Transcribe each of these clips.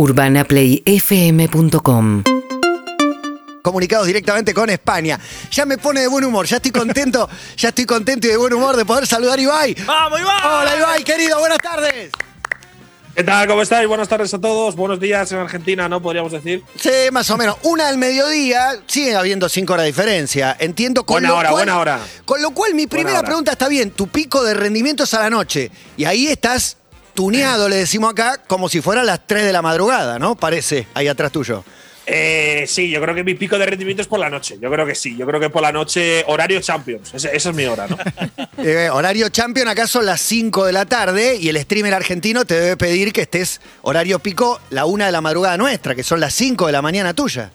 UrbanaPlayFM.com comunicados directamente con España. Ya me pone de buen humor, ya estoy contento, ya estoy contento y de buen humor de poder saludar a Ibai. ¡Vamos, Ibai! Hola Ibai, querido, buenas tardes. ¿Qué tal? ¿Cómo estáis? Buenas tardes a todos. Buenos días en Argentina, ¿no? Podríamos decir. Sí, más o menos. Una del mediodía, sigue habiendo cinco horas de diferencia. Entiendo con Buena lo hora, cual, buena hora. Con lo cual, mi primera pregunta está bien. Tu pico de rendimiento es a la noche. Y ahí estás tuneado, le decimos acá, como si fuera las 3 de la madrugada, ¿no? Parece, ahí atrás tuyo. Eh, sí, yo creo que mi pico de rendimiento es por la noche. Yo creo que sí. Yo creo que por la noche, horario Champions. Ese- esa es mi hora, ¿no? Eh, horario champion, acá son las 5 de la tarde y el streamer argentino te debe pedir que estés horario pico la 1 de la madrugada nuestra, que son las 5 de la mañana tuya.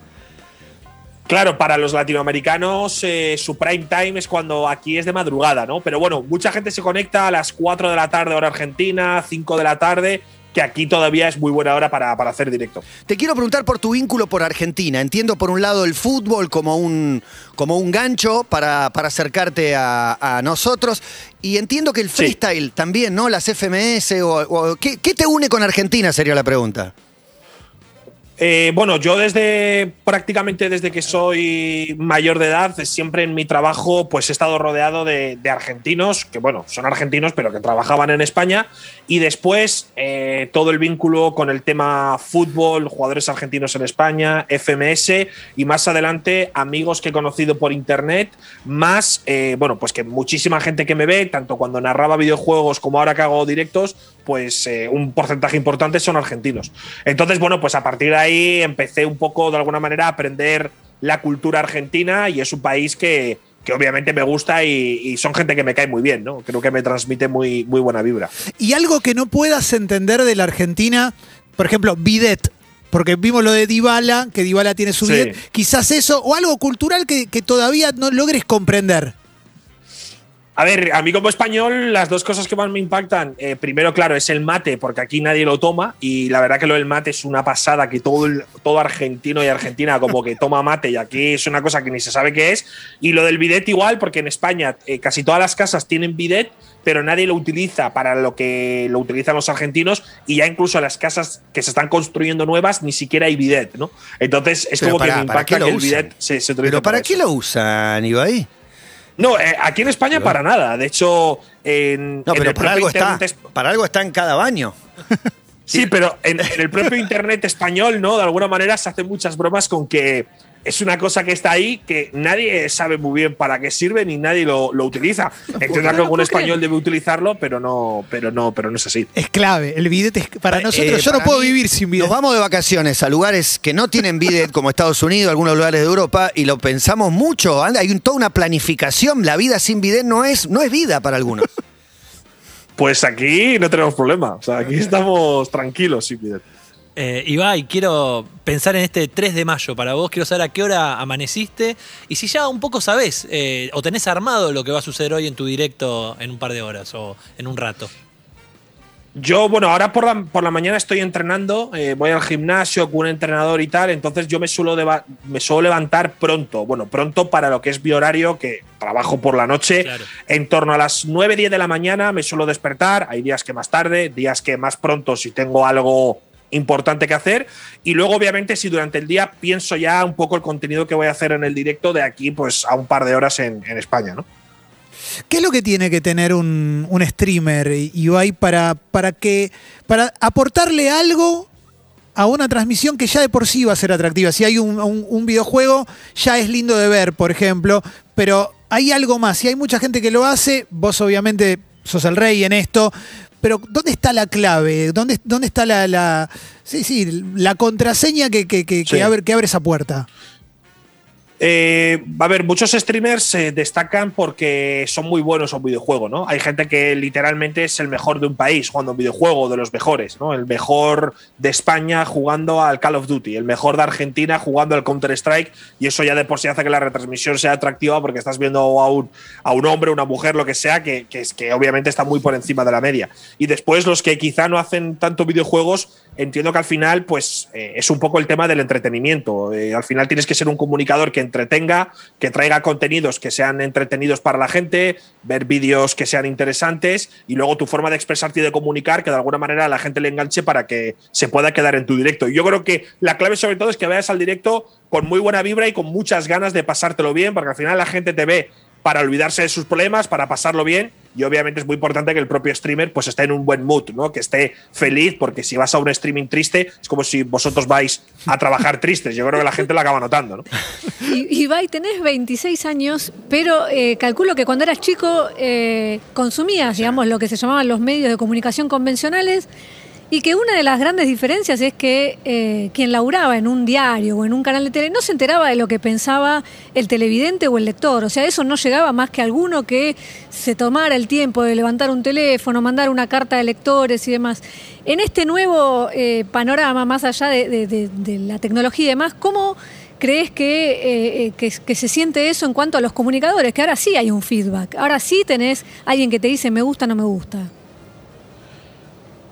Claro, para los latinoamericanos eh, su prime time es cuando aquí es de madrugada, ¿no? Pero bueno, mucha gente se conecta a las 4 de la tarde hora argentina, 5 de la tarde, que aquí todavía es muy buena hora para, para hacer directo. Te quiero preguntar por tu vínculo por Argentina. Entiendo por un lado el fútbol como un, como un gancho para, para acercarte a, a nosotros. Y entiendo que el Sí. freestyle también, ¿no? Las FMS o, o- ¿qué, qué te une con Argentina? Sería la pregunta. Eh, bueno, yo desde prácticamente desde que soy mayor de edad, siempre en mi trabajo, pues he estado rodeado de, argentinos, que bueno, son argentinos, pero que trabajaban en España. Y después eh, todo el vínculo con el tema fútbol, jugadores argentinos en España, FMS y más adelante amigos que he conocido por internet, más, eh, bueno, pues que muchísima gente que me ve, tanto cuando narraba videojuegos como ahora que hago directos, pues eh, un porcentaje importante son argentinos. Entonces, bueno, pues a partir de ahí empecé un poco de alguna manera a aprender la cultura argentina y es un país que, que obviamente me gusta y, y son gente que me cae muy bien, ¿no? Creo que me transmite muy, muy buena vibra. Y algo que no puedas entender de la Argentina, por ejemplo, bidet. Porque vimos lo de Dybala, que Dybala tiene su Sí. bidet. Quizás eso, o algo cultural que, que todavía no logres comprender. A ver, a mí como español, las dos cosas que más me impactan, eh, primero, claro, es el mate, porque aquí nadie lo toma, y la verdad que lo del mate es una pasada, que todo, el- todo argentino y argentina como que toma mate, y aquí es una cosa que ni se sabe qué es. Y lo del bidet igual, porque en España eh, casi todas las casas tienen bidet, pero nadie lo utiliza para lo que lo utilizan los argentinos, y ya incluso las casas que se están construyendo nuevas, ni siquiera hay bidet, ¿no? Entonces es Pero como pará, que me ¿para impacta que el usan? bidet se, se ¿Pero para qué lo usan, Ibai? No, eh, aquí en España para nada. De hecho, en, No, pero el para algo, está, es- para algo está en cada baño. Sí, pero en, en el propio internet español, ¿no? De alguna manera se hacen muchas bromas con que es una cosa que está ahí que nadie sabe muy bien para qué sirve ni nadie lo, lo utiliza. Entiendo que algún español debe utilizarlo, pero no, pero no, pero no es así. Es clave. El bidet es para nosotros. Eh, yo no puedo mí, vivir sin bidet. Nos vamos de vacaciones a lugares que no tienen bidet, como Estados Unidos, algunos lugares de Europa, y lo pensamos mucho. Hay un- toda una planificación. La vida sin bidet no es, no es vida para algunos. Pues aquí no tenemos problema. O sea, aquí estamos tranquilos, sí, Miguel. Eh, Ibai, quiero pensar en este 3 de mayo para vos. Quiero saber a qué hora amaneciste y si ya un poco sabés eh, o tenés armado lo que va a suceder hoy en tu directo en un par de horas o en un rato. Yo, bueno, ahora por la, por la mañana estoy entrenando, eh, voy al gimnasio con un entrenador y tal, entonces yo me suelo, deba- me suelo levantar pronto, bueno, pronto para lo que es mi horario, que trabajo por la noche, Claro. en torno a las 9, 10 de la mañana me suelo despertar, hay días que más tarde, días que más pronto si tengo algo importante que hacer y luego obviamente si durante el día pienso ya un poco el contenido que voy a hacer en el directo de aquí pues a un par de horas en, España, ¿no? ¿Qué es lo que tiene que tener un, un streamer, Ibai, para, para, que, para aportarle algo a una transmisión que ya de por sí va a ser atractiva? Si hay un, un- un videojuego, ya es lindo de ver, por ejemplo, pero hay algo más. Si hay mucha gente que lo hace, vos obviamente sos el rey en esto, pero ¿dónde está la clave? ¿Dónde, dónde está la, la- sí, sí, la contraseña que, que- que- abre, que abre esa puerta? Eh, a ver, muchos streamers se destacan porque son muy buenos en videojuego, ¿no? Hay gente que literalmente es el mejor de un país jugando un videojuego, de los mejores, ¿no? El mejor de España jugando al Call of Duty, el mejor de Argentina jugando al Counter-Strike, y eso ya de por sí hace que la retransmisión sea atractiva porque estás viendo a un, a un hombre, una mujer, lo que sea, que, que, es, que obviamente está muy por encima de la media. Y después los que quizá no hacen tanto videojuegos, entiendo que al final, pues eh, es un poco el tema del entretenimiento. Eh, al final tienes que ser un comunicador que entretenga, que traiga contenidos que sean entretenidos para la gente, ver vídeos que sean interesantes y luego tu forma de expresarte y de comunicar que de alguna manera la gente le enganche para que se pueda quedar en tu directo. Yo creo que la clave sobre todo es que vayas al directo con muy buena vibra y con muchas ganas de pasártelo bien, porque al final la gente te ve para olvidarse de sus problemas, para pasarlo bien. Y obviamente es muy importante que el propio streamer pues esté en un buen mood, ¿no? Que esté feliz, porque si vas a un streaming triste, es como si vosotros vais a trabajar tristes. Yo creo que la gente lo acaba notando, ¿no? Y, Ibai, tenés 26 años, pero eh, calculo que cuando eras chico eh, consumías, digamos, lo que se llamaban los medios de comunicación convencionales. Y que una de las grandes diferencias es que eh, quien laburaba en un diario o en un canal de tele no se enteraba de lo que pensaba el televidente o el lector. O sea, eso no llegaba más que alguno que se tomara el tiempo de levantar un teléfono, mandar una carta de lectores y demás. En este nuevo eh, panorama, más allá de, la tecnología y demás, ¿cómo crees que, eh, que, se siente eso en cuanto a los comunicadores? Que ahora sí hay un feedback, ahora sí tenés alguien que te dice me gusta, no me gusta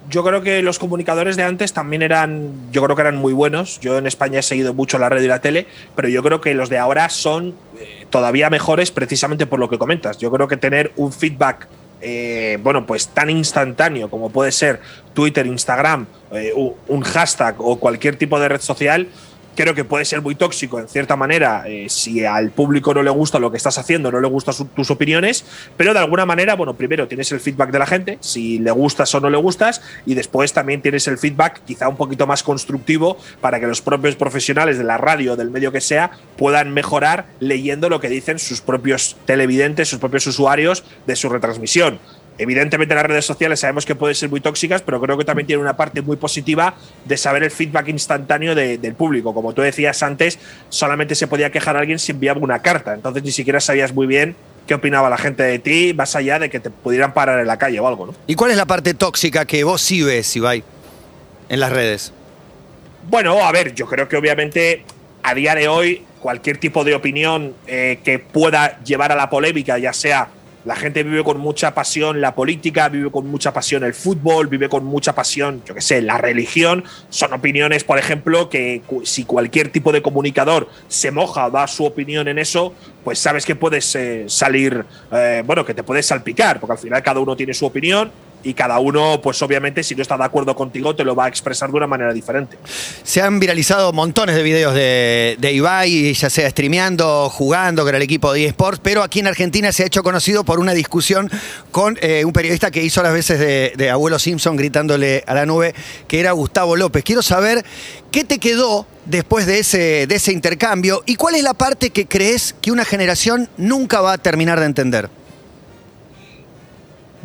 yo creo que los comunicadores de antes también eran, yo creo que eran muy buenos. Yo en España he seguido mucho la radio y la tele, pero yo creo que los de ahora son eh, todavía mejores precisamente por lo que comentas. Yo creo que tener un feedback eh, bueno, pues tan instantáneo como puede ser Twitter, Instagram, eh, un hashtag o cualquier tipo de red social, creo que puede ser muy tóxico en cierta manera eh, si al público no le gusta lo que estás haciendo, no le gustan tus opiniones, pero de alguna manera, bueno, primero tienes el feedback de la gente, si le gustas o no le gustas, y después también tienes el feedback quizá un poquito más constructivo para que los propios profesionales de la radio, del medio que sea, puedan mejorar leyendo lo que dicen sus propios televidentes, sus propios usuarios de su retransmisión. Evidentemente las redes sociales sabemos que pueden ser muy tóxicas, pero creo que también tiene una parte muy positiva de saber el feedback instantáneo del público. Como tú decías antes, solamente se podía quejar a alguien si enviaba una carta, entonces ni siquiera sabías muy bien qué opinaba la gente de ti, más allá de que te pudieran parar en la calle o algo. ¿no? ¿Y cuál es la parte tóxica que vos sí ves, Ibai, en las redes? Bueno, a ver, yo creo que obviamente a día de hoy cualquier tipo de opinión eh, que pueda llevar a la polémica, ya sea la gente vive con mucha pasión la política, vive con mucha pasión el fútbol, vive con mucha pasión, yo qué sé, la religión. Son opiniones, por ejemplo, que si cualquier tipo de comunicador se moja o da su opinión en eso, pues sabes que puedes eh, salir, eh, bueno, que te puedes salpicar, porque al final cada uno tiene su opinión y cada uno, pues obviamente, si no está de acuerdo contigo, te lo va a expresar de una manera diferente. Se han viralizado montones de videos de, de Ibai, ya sea streameando, jugando con el equipo de eSports, pero aquí en Argentina se ha hecho conocido por una discusión con eh, un periodista que hizo las veces de, de Abuelo Simpson gritándole a la nube, que era Gustavo López. Quiero saber qué te quedó después de ese, de ese intercambio y cuál es la parte que crees que una generación nunca va a terminar de entender.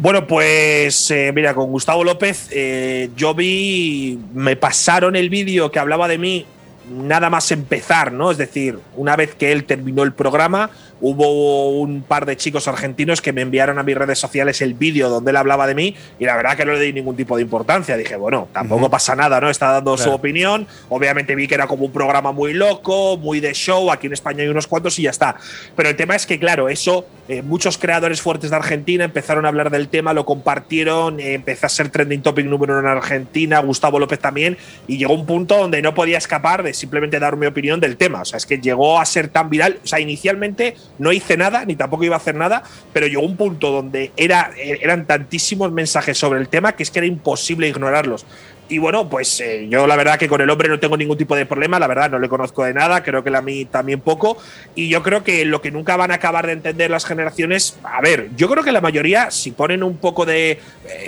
Bueno, pues eh, mira, con Gustavo López eh, yo vi, me pasaron el vídeo que hablaba de mí nada más empezar, ¿no? Es decir, una vez que él terminó el programa, hubo un par de chicos argentinos que me enviaron a mis redes sociales el vídeo donde él hablaba de mí y la verdad que no le di ningún tipo de importancia. Dije, bueno, tampoco pasa nada, ¿no? Está dando su opinión. Obviamente vi que era como un programa muy loco, muy de show. Aquí en España hay unos cuantos y ya está. Pero el tema es que, claro, eso, eh, muchos creadores fuertes de Argentina empezaron a hablar del tema, lo compartieron, eh, empezó a ser trending topic número uno en Argentina, Gustavo López también, y llegó un punto donde no podía escapar de simplemente dar mi opinión del tema. O sea, es que llegó a ser tan viral. O sea, inicialmente no hice nada, ni tampoco iba a hacer nada, pero llegó un punto donde era, eran tantísimos mensajes sobre el tema que es que era imposible ignorarlos. Y bueno, pues eh, yo la verdad que con el hombre no tengo ningún tipo de problema, la verdad no le conozco de nada, creo que a mí también poco. Y yo creo que lo que nunca van a acabar de entender las generaciones, a ver, yo creo que la mayoría, si ponen un poco de. Eh,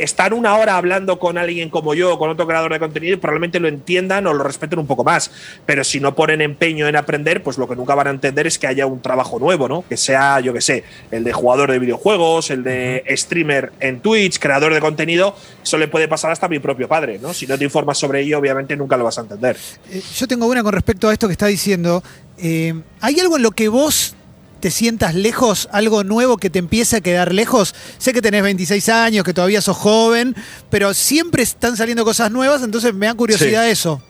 estar una hora hablando con alguien como yo, con otro creador de contenido, probablemente lo entiendan o lo respeten un poco más. Pero si no ponen empeño en aprender, pues lo que nunca van a entender es que haya un trabajo nuevo, ¿no? Que sea, yo qué sé, el de jugador de videojuegos, el de streamer en Twitch, creador de contenido, eso le puede pasar hasta a mi propio padre, ¿no? Si no te informas sobre ello, obviamente nunca lo vas a entender. Eh, yo tengo una con respecto a esto que está diciendo. Eh, ¿Hay algo en lo que vos te sientas lejos, algo nuevo que te empiece a quedar lejos? Sé que tenés 26 años, que todavía sos joven, pero siempre están saliendo cosas nuevas, entonces me da curiosidad eso.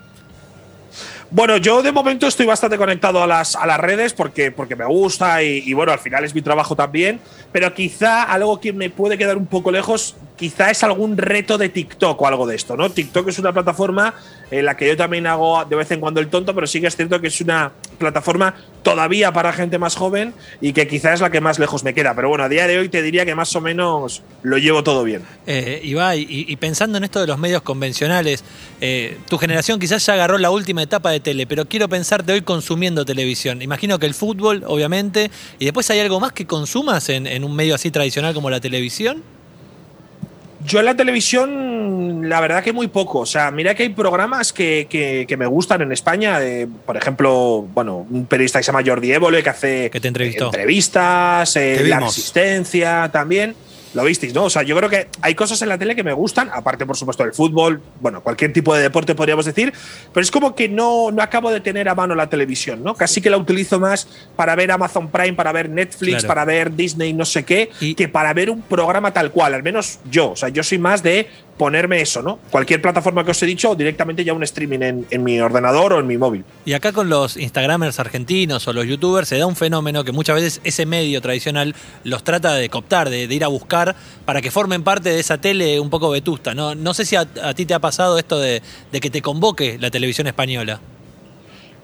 Bueno, yo de momento estoy bastante conectado a las, a las redes porque, porque me gusta y, y, bueno, al final es mi trabajo también, pero quizá algo que me puede quedar un poco lejos, quizá es algún reto de TikTok o algo de esto, ¿no? TikTok es una plataforma en la que yo también hago de vez en cuando el tonto, pero sí que es cierto que es una plataforma todavía para gente más joven y que quizás es la que más lejos me queda. Pero bueno, a día de hoy te diría que más o menos lo llevo todo bien. Eh, Ibai, y, pensando en esto de los medios convencionales, eh, tu generación quizás ya agarró la última etapa de tele, pero quiero pensarte hoy consumiendo televisión. Imagino que el fútbol, obviamente, y después hay algo más que consumas en un medio así tradicional como la televisión. Yo en la televisión, la verdad que muy poco. O sea, mira que hay programas que, que- que me gustan en España. eh, por ejemplo, bueno, un periodista que se llama Jordi Évole, que hace Que te entrevistas, eh, La. Resistencia también. Lo visteis, ¿no? O sea, yo creo que hay cosas en la tele que me gustan, aparte, por supuesto, del fútbol, bueno, cualquier tipo de deporte podríamos decir, pero es como que no, no acabo de tener a mano la televisión, ¿no? Casi que la utilizo más para ver Amazon Prime, para ver Netflix, Claro. para ver Disney, no sé qué, Y- que para ver un programa tal cual, al menos yo. O sea, yo soy más de ponerme eso, ¿no? Cualquier plataforma que os he dicho, directamente ya un streaming en, en mi ordenador o en mi móvil. Y acá con los Instagramers argentinos o los YouTubers se da un fenómeno que muchas veces ese medio tradicional los trata de cooptar, de, de ir a buscar para que formen parte de esa tele un poco vetusta. No, no sé si a, a ti te ha pasado esto de, de que te convoque la televisión española.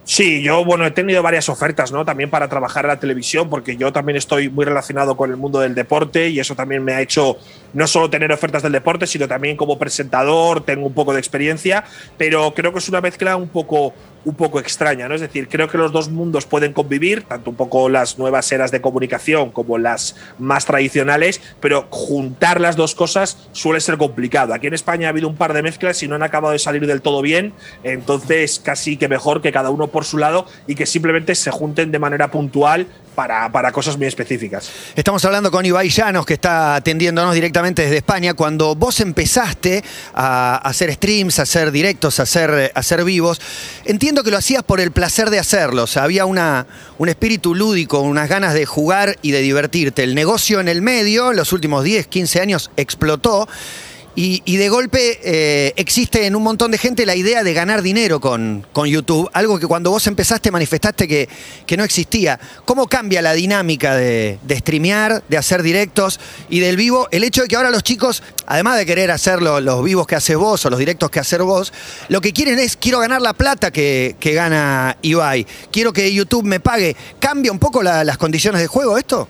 Sí, yo bueno, he tenido varias ofertas, ¿no? También para trabajar en la televisión, porque yo también estoy muy relacionado con el mundo del deporte y eso también me ha hecho no solo tener ofertas del deporte, sino también como presentador, tengo un poco de experiencia, pero creo que es una mezcla un poco un poco extraña, ¿no? Es decir, creo que los dos mundos pueden convivir, tanto un poco las nuevas eras de comunicación como las más tradicionales, pero juntar las dos cosas suele ser complicado. Aquí en España ha habido un par de mezclas y no han acabado de salir del todo bien, entonces casi que mejor que cada uno por su lado y que simplemente se junten de manera puntual para, para cosas muy específicas. Estamos hablando con Ibai Llanos, que está atendiéndonos directamente desde España. Cuando vos empezaste a hacer streams, a hacer directos, a hacer, a hacer vivos, entiendo que lo hacías por el placer de hacerlo. O sea, había una, un espíritu lúdico, unas ganas de jugar y de divertirte. El negocio en el medio, los últimos 10, 15 años, explotó. Y, y de golpe eh, existe en un montón de gente la idea de ganar dinero con, con YouTube, algo que cuando vos empezaste manifestaste que, que no existía. ¿Cómo cambia la dinámica de, streamear, de hacer directos y del vivo? El hecho de que ahora los chicos, además de querer hacer lo- los vivos que haces vos o los directos que haces vos, lo que quieren es, quiero ganar la plata que, que gana Ibai, quiero que YouTube me pague. ¿Cambia un poco la- las condiciones de juego esto?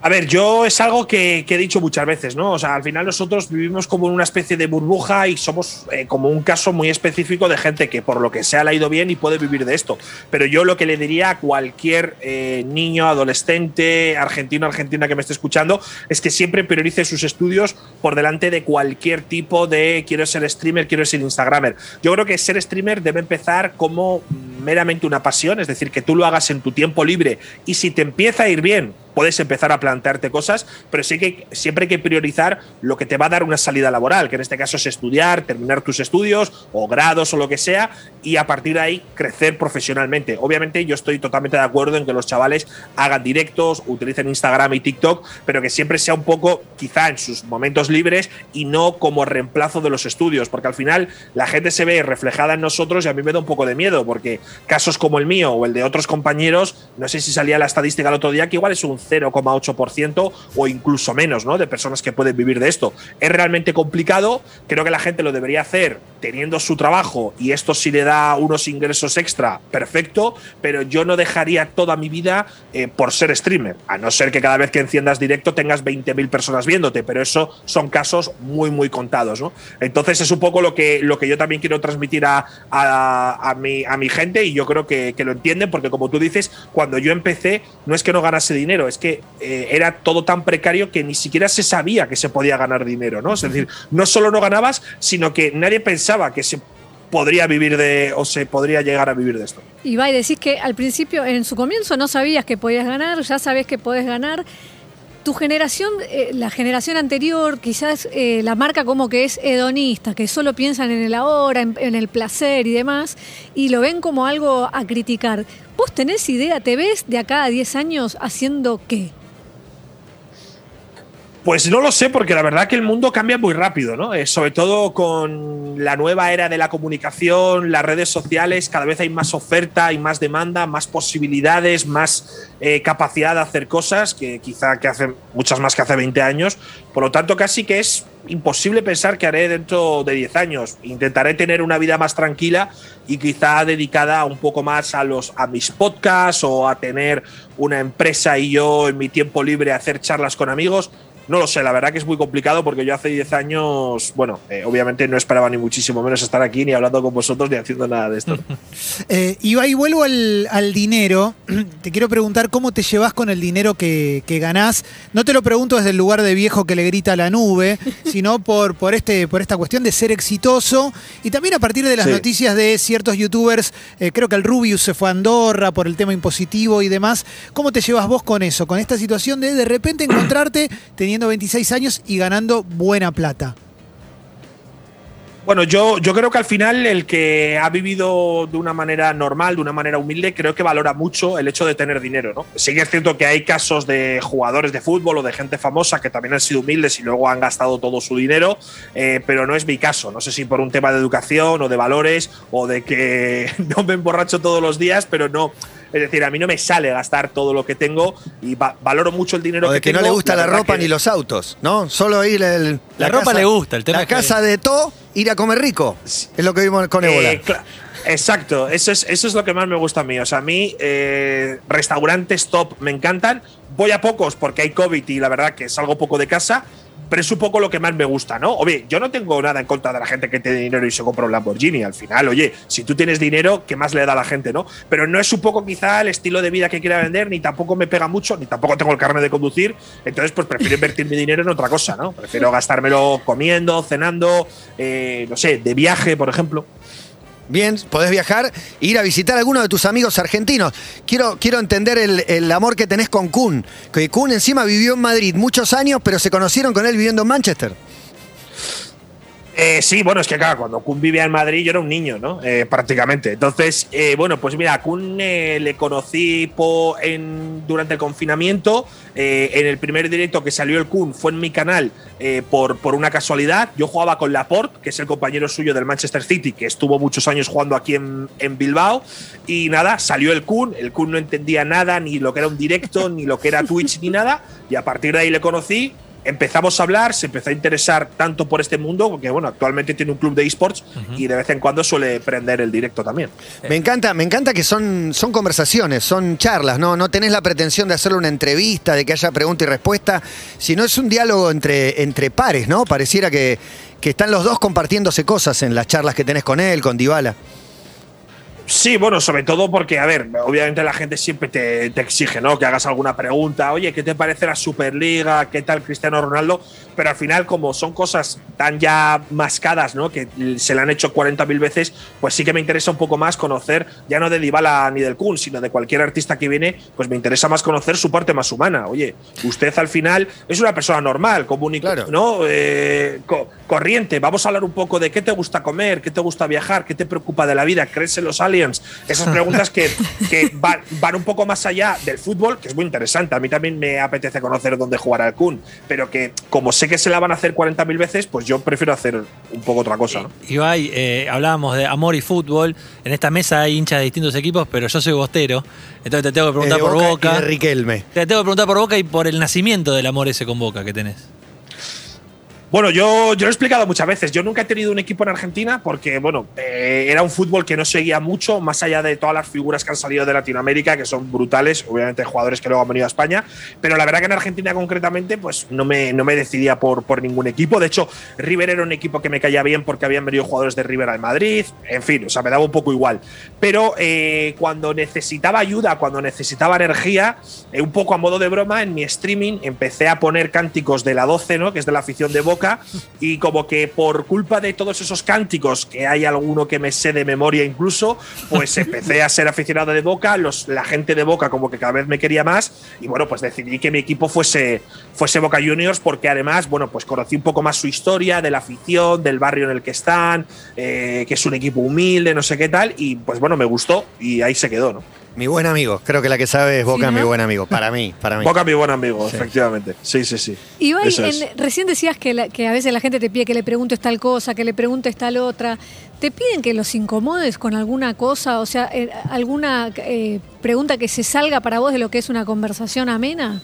A ver, yo es algo que, he dicho muchas veces, ¿no? O sea, al final nosotros vivimos como en una especie de burbuja y somos eh, como un caso muy específico de gente que por lo que sea le ha ido bien y puede vivir de esto. Pero yo lo que le diría a cualquier eh, niño, adolescente, argentino, argentina que me esté escuchando, es que siempre priorice sus estudios por delante de cualquier tipo de quiero ser streamer, quiero ser instagramer. Yo creo que ser streamer debe empezar como meramente una pasión, es decir, que tú lo hagas en tu tiempo libre y si te empieza a ir bien, puedes empezar a plantearte cosas, pero sí que siempre hay que priorizar lo que te va a dar una salida laboral, que en este caso es estudiar, terminar tus estudios o grados o lo que sea, y a partir de ahí crecer profesionalmente. Obviamente yo estoy totalmente de acuerdo en que los chavales hagan directos, utilicen Instagram y TikTok, pero que siempre sea un poco quizá en sus momentos libres y no como reemplazo de los estudios, porque al final la gente se ve reflejada en nosotros y a mí me da un poco de miedo, porque casos como el mío o el de otros compañeros, no sé si salía la estadística el otro día, que igual es un 0,8% o incluso menos, ¿no? De personas que pueden vivir de esto. Es realmente complicado, creo que la gente lo debería hacer teniendo su trabajo y esto si le da unos ingresos extra, perfecto, pero yo no dejaría toda mi vida eh, por ser streamer, a no ser que cada vez que enciendas directo tengas 20.000 personas viéndote, pero eso son casos muy, muy contados, ¿no? Entonces es un poco lo que, lo que yo también quiero transmitir a, a, a mi, a mi gente y yo creo que, que lo entienden porque como tú dices, cuando yo empecé no es que no ganase dinero, es que eh, era todo tan precario que ni siquiera se sabía que se podía ganar dinero, ¿no? Es decir, no solo no ganabas, sino que nadie pensaba que se podría vivir de o se podría llegar a vivir de esto. Ibai, decís que al principio, en su comienzo, no sabías que podías ganar, ya sabés que podés ganar. Tu generación, eh, la generación anterior, quizás eh, la marca como que es hedonista, que solo piensan en el ahora, en, en el placer y demás, y lo ven como algo a criticar. ¿Vos tenés idea, te ves de acá a 10 años haciendo qué? Pues no lo sé, porque la verdad que el mundo cambia muy rápido, ¿no? Eh, sobre todo con la nueva era de la comunicación, las redes sociales, cada vez hay más oferta, hay más demanda, más posibilidades, más eh, capacidad de hacer cosas, que quizá que hace muchas más que hace 20 años. Por lo tanto, casi que es imposible pensar que haré dentro de 10 años. Intentaré tener una vida más tranquila y quizá dedicada un poco más a, los, a mis podcasts o a tener una empresa y yo en mi tiempo libre hacer charlas con amigos. No lo sé, la verdad que es muy complicado porque yo hace 10 años, bueno, eh, obviamente no esperaba ni muchísimo menos estar aquí, ni hablando con vosotros, ni haciendo nada de esto. Eh, Ibai, vuelvo al, al dinero. Te quiero preguntar cómo te llevas con el dinero que, que ganás. No te lo pregunto desde el lugar de viejo que le grita a la nube, sino por, por, este, por esta cuestión de ser exitoso. Y también a partir de las Sí. noticias de ciertos youtubers, eh, creo que el Rubius se fue a Andorra por el tema impositivo y demás. ¿Cómo te llevas vos con eso? Con esta situación de de repente encontrarte teniendo 26 años y ganando buena plata. Bueno, yo, yo creo que al final el que ha vivido de una manera normal, de una manera humilde, creo que valora mucho el hecho de tener dinero, ¿no? Sí que es cierto que hay casos de jugadores de fútbol o de gente famosa que también han sido humildes y luego han gastado todo su dinero, eh, pero no es mi caso. No sé si por un tema de educación o de valores o de que no me emborracho todos los días, pero no. Es decir, a mí no me sale gastar todo lo que tengo y va- valoro mucho el dinero O de que no tengo. le gusta la, ropa que- ni los autos, ¿no? Solo ir el- La ropa le gusta, el tema La casa de todo, ir a comer rico. Es lo que vimos con Ébola. Eh, cla- Exacto, eso es, eso es lo que más me gusta a mí. O sea, a mí eh, restaurantes top me encantan. Voy a pocos porque hay COVID y la verdad que salgo poco de casa, pero es un poco lo que más me gusta, ¿no? Oye, yo no tengo nada en contra de la gente que tiene dinero y se compra un Lamborghini. Al final, oye, si tú tienes dinero, ¿qué más le da a la gente, no? Pero no es un poco quizá el estilo de vida que quiera vender, ni tampoco me pega mucho, ni tampoco tengo el carnet de conducir. Entonces, pues prefiero invertir mi dinero en otra cosa, ¿no? Prefiero gastármelo comiendo, cenando, eh, no sé, de viaje, por ejemplo. Bien, podés viajar e ir a visitar a alguno de tus amigos argentinos. Quiero, quiero entender el, el amor que tenés con Kun. Que Kun encima vivió en Madrid muchos años, pero se conocieron con él viviendo en Manchester. Eh, sí, bueno, es que claro, cuando Kun vivía en Madrid yo era un niño, ¿no? Eh, prácticamente. Entonces, eh, bueno, pues mira, a Kun eh, le conocí po- en, durante el confinamiento. eh, en el primer directo que salió el Kun fue en mi canal eh, por, por una casualidad. Yo jugaba con Laporte, que es el compañero suyo del Manchester City, que estuvo muchos años jugando aquí en, en Bilbao. Y nada, salió el Kun. El Kun no entendía nada, ni lo que era un directo, ni lo que era Twitch, ni nada. Y a partir de ahí le conocí empezamos a hablar, se empezó a interesar tanto por este mundo, porque bueno, actualmente tiene un club de esports y de vez en cuando suele prender el directo también. Me encanta, me encanta que son, son conversaciones, son charlas, ¿no? No tenés la pretensión de hacerle una entrevista, de que haya pregunta y respuesta, sino es un diálogo entre, entre pares, ¿no? Pareciera que, que están los dos compartiéndose cosas en las charlas que tenés con él, con Dybala. Sí, bueno, sobre todo porque, a ver, obviamente la gente siempre te, te exige, ¿no? Que hagas alguna pregunta, oye, ¿qué te parece la Superliga? ¿Qué tal Cristiano Ronaldo? Pero al final, como son cosas tan ya mascadas, ¿no? Que se le han hecho 40.000 veces, pues sí que me interesa un poco más conocer, ya no de Dybala ni del Kun, sino de cualquier artista que viene, pues me interesa más conocer su parte más humana. Oye, usted al final es una persona normal, común y Claro. ¿no? Eh, co- corriente. Vamos a hablar un poco de qué te gusta comer, qué te gusta viajar, qué te preocupa de la vida, crees en los aliens. Esas preguntas que, que van, van un poco más allá del fútbol, que es muy interesante. A mí también me apetece conocer dónde jugar al Kun, pero que como sé que se la van a hacer 40.000 veces, pues yo prefiero hacer un poco otra cosa. ¿no? Ibai, eh, hablábamos de amor y fútbol. En esta mesa hay hinchas de distintos equipos, pero yo soy bostero. Entonces te tengo que preguntar Eh, de por Boca Boca. y de Riquelme. Te tengo que preguntar por Boca y por el nacimiento del amor ese con Boca que tenés. Bueno, yo, yo lo he explicado muchas veces. Yo nunca he tenido un equipo en Argentina porque, bueno, eh, era un fútbol que no seguía mucho, más allá de todas las figuras que han salido de Latinoamérica, que son brutales, obviamente jugadores que luego han venido a España. Pero la verdad que en Argentina concretamente, pues no me, no me decidía por, por ningún equipo. De hecho, River era un equipo que me caía bien porque habían venido jugadores de River al Madrid. En fin, o sea, me daba un poco igual. Pero eh, cuando necesitaba ayuda, cuando necesitaba energía, eh, un poco a modo de broma, en mi streaming empecé a poner cánticos de la 12, ¿no? Que es de la afición de Boca. Y como que por culpa de todos esos cánticos, que hay alguno que me sé de memoria incluso, pues empecé a ser aficionado de Boca. Los, la gente de Boca como que cada vez me quería más. Y bueno, pues decidí que mi equipo fuese, fuese Boca Juniors porque además, bueno, pues conocí un poco más su historia, de la afición, del barrio en el que están, eh, que es un equipo humilde, no sé qué tal. Y pues bueno, me gustó y ahí se quedó, ¿no? Mi buen amigo, creo que la que sabe es Boca, Sí, ¿no? mi buen amigo. Para mí, para mí. Boca, mi buen amigo, efectivamente. Sí, sí, sí. Es. en- recién decías que, la- que a veces la gente te pide que le preguntes tal cosa, que le preguntes tal otra. ¿Te piden que los incomodes con alguna cosa? O sea, eh, alguna eh, pregunta que se salga para vos de lo que es una conversación amena.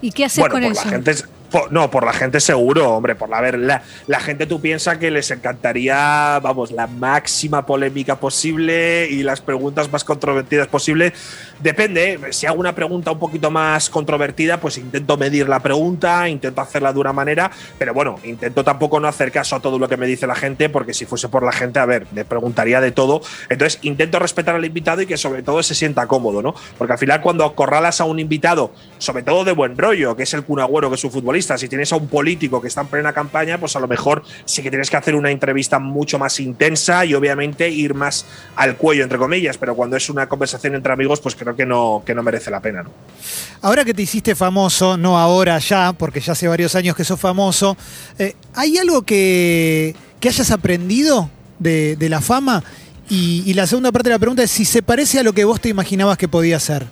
¿Y qué haces bueno, con por eso? la gente es- No, por la gente seguro, hombre. Por la, ver, la, gente tú piensas que les encantaría, vamos, la máxima polémica posible y las preguntas más controvertidas posible. Depende, ¿eh? si hago una pregunta un poquito más controvertida, pues intento medir la pregunta, intento hacerla de una manera, pero bueno, intento tampoco no hacer caso a todo lo que me dice la gente, porque si fuese por la gente, a ver, me preguntaría de todo. Entonces, intento respetar al invitado y que sobre todo se sienta cómodo, ¿no? Porque al final, cuando acorralas a un invitado, sobre todo de buen rollo, que es el Kun que es un futbolista, si tienes a un político que está en plena campaña, pues a lo mejor sí que tienes que hacer una entrevista mucho más intensa y obviamente ir más al cuello, entre comillas, pero cuando es una conversación entre amigos, pues creo que no, que no merece la pena, ¿no? Ahora que te hiciste famoso, no ahora ya, porque ya hace varios años que sos famoso, eh, ¿hay algo que, que hayas aprendido de, de la fama? Y, y la segunda parte de la pregunta es si se parece a lo que vos te imaginabas que podía ser.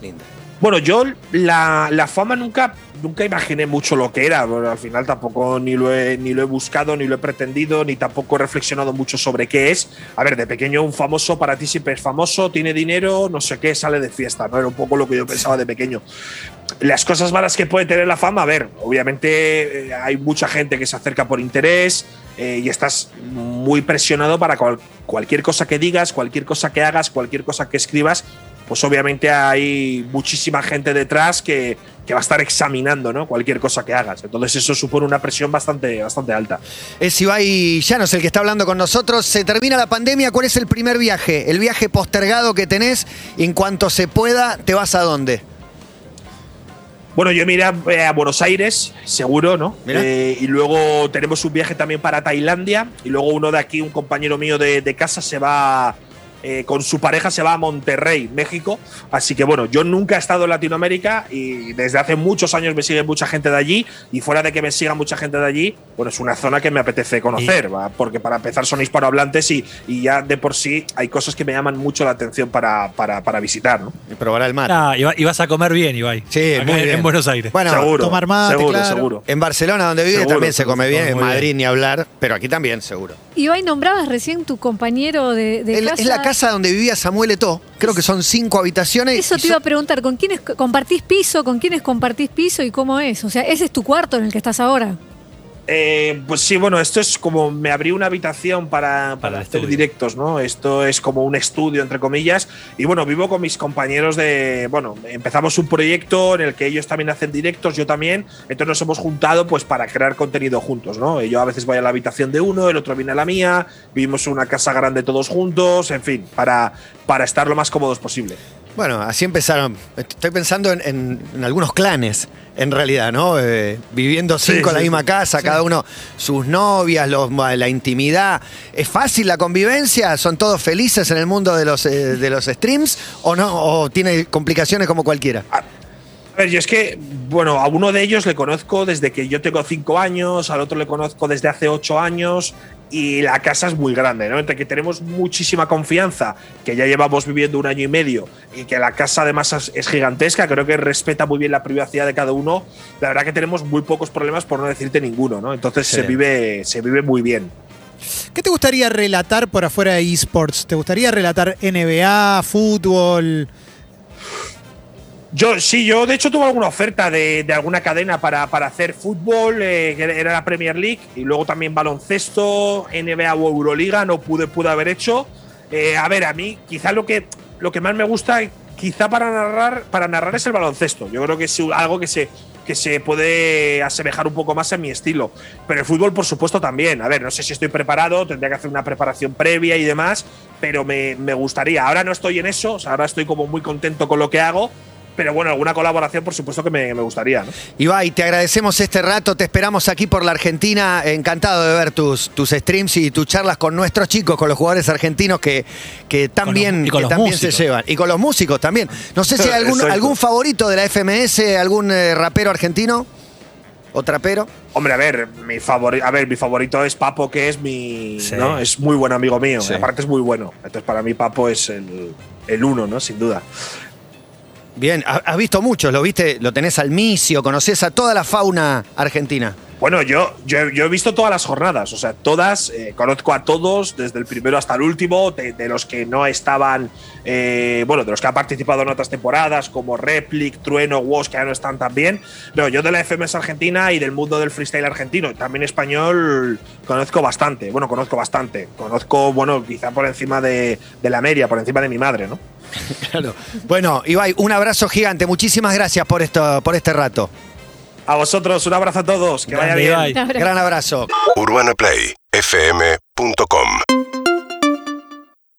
Linda. Bueno, yo la, la fama nunca, nunca imaginé mucho lo que era. Bueno, al final tampoco ni lo, he, ni lo he buscado, ni lo he pretendido, ni tampoco he reflexionado mucho sobre qué es. A ver, de pequeño un famoso para ti siempre es famoso, tiene dinero, no sé qué, sale de fiesta. No era un poco lo que yo pensaba de pequeño. Las cosas malas que puede tener la fama, a ver, obviamente eh, hay mucha gente que se acerca por interés eh, y estás muy presionado para cual- cualquier cosa que digas, cualquier cosa que hagas, cualquier cosa que escribas, pues obviamente hay muchísima gente detrás que, que va a estar examinando ¿no? cualquier cosa que hagas. Entonces eso supone una presión bastante, bastante alta. Es Ibai Llanos el que está hablando con nosotros. Se termina la pandemia. ¿Cuál es el primer viaje? El viaje postergado que tenés. En cuanto se pueda, ¿te vas a dónde? Bueno, yo me iré a, eh, a Buenos Aires, seguro, ¿no? Eh, y luego tenemos un viaje también para Tailandia. Y luego uno de aquí, un compañero mío de, de casa, se va eh, con su pareja, se va a Monterrey, México. Así que bueno, yo nunca he estado en Latinoamérica y desde hace muchos años me sigue mucha gente de allí. Y fuera de que me siga mucha gente de allí, bueno, es una zona que me apetece conocer, ¿va? porque para empezar son hispanohablantes y, y ya de por sí hay cosas que me llaman mucho la atención para, para, para visitar, ¿no? Y probar el mar. Ah, y, va- y vas a comer bien, Ibai. Sí, Acá muy en- bien. En Buenos Aires. Bueno, seguro. tomar mate, seguro, claro. seguro. en Barcelona, donde vive, Seguro, también se come bien. En Madrid bien. ni hablar. Pero aquí también, seguro. Ibai, nombrabas recién tu compañero de, de Es la- casa. es la casa donde vivía Samuel Eto'o. Creo que son cinco habitaciones. Eso te iba a preguntar, ¿con quiénes compartís piso? ¿Con quiénes compartís piso y cómo es? O sea, ese es tu cuarto en el que estás ahora. Eh, pues sí, bueno, esto es como me abrí una habitación para, para hacer estudio. directos, ¿no? Esto es como un estudio, entre comillas. Y bueno, vivo con mis compañeros de. Bueno, empezamos un proyecto en el que ellos también hacen directos, yo también. Entonces nos hemos juntado pues para crear contenido juntos, ¿no? Yo a veces voy a la habitación de uno, el otro viene a la mía, vivimos en una casa grande todos juntos, en fin, para, para estar lo más cómodos posible. Bueno, así empezaron. Estoy pensando en, en- en algunos clanes, en realidad, ¿no? Eh, viviendo Sí, cinco en la sí, misma sí. casa, cada uno sus novias, los- la intimidad. ¿Es fácil la convivencia? ¿Son todos felices en el mundo de los, eh, de los streams? ¿O no? ¿O tiene complicaciones como cualquiera? A ver, yo es que, bueno, a uno de ellos le conozco desde que yo tengo cinco años, al otro le conozco desde hace ocho años y la casa es muy grande, ¿no? Entre que tenemos muchísima confianza, que ya llevamos viviendo un año y medio y que la casa además es, es gigantesca, creo que respeta muy bien la privacidad de cada uno, la verdad que tenemos muy pocos problemas por no decirte ninguno, ¿no? Entonces se, vive, se vive muy bien. ¿Qué te gustaría relatar por afuera de esports? ¿Te gustaría relatar NBA, fútbol? Yo, sí, yo de hecho tuve alguna oferta de, de alguna cadena para, para hacer fútbol, eh, que era la Premier League, y luego también baloncesto, NBA o Euroliga, no pude, pude haber hecho. Eh, a ver, a mí quizá lo que, lo que más me gusta, quizá para narrar, para narrar es el baloncesto. Yo creo que es algo que se, que se puede asemejar un poco más a mi estilo. Pero el fútbol, por supuesto, también. A ver, no sé si estoy preparado, tendría que hacer una preparación previa y demás, pero me, me gustaría. Ahora no estoy en eso, o sea, ahora estoy como muy contento con lo que hago. Pero bueno, alguna colaboración, por supuesto, que me, me gustaría. ¿no? Ibai, te agradecemos este rato, te esperamos aquí por la Argentina. Encantado de ver tus, tus streams y tus charlas con nuestros chicos, con los jugadores argentinos que, que tan bien, que los tan bien se músicos. llevan. Y con los músicos también. No sé si hay algún, algún favorito de la FMS, algún eh, rapero argentino o trapero. Hombre, a ver, mi favorito, a ver, mi favorito es Papo, que es mi, Sí. ¿no? Es muy buen amigo mío. Sí. Aparte es muy bueno. Entonces para mí Papo es el, el uno, ¿no? Sin duda. Bien, ha- has visto muchos, lo viste, lo tenés al misio, conocés a toda la fauna argentina. Bueno, yo, yo, he visto todas las jornadas, o sea, todas, eh, conozco a todos, desde el primero hasta el último, de, los que no estaban, eh, bueno, de los que han participado en otras temporadas, como Replic, Trueno, Woz, que ya no están tan bien. No, yo de la FMS Argentina y del mundo del freestyle argentino, también español, conozco bastante, bueno, conozco bastante. Conozco, bueno, quizá por encima de, de la media, por encima de mi madre, ¿no? Claro. Bueno, Ibai, un abrazo gigante. Muchísimas gracias por, esto, por este rato. A vosotros, un abrazo a todos, que vaya bien. Gran abrazo. UrbanaPlayFM.com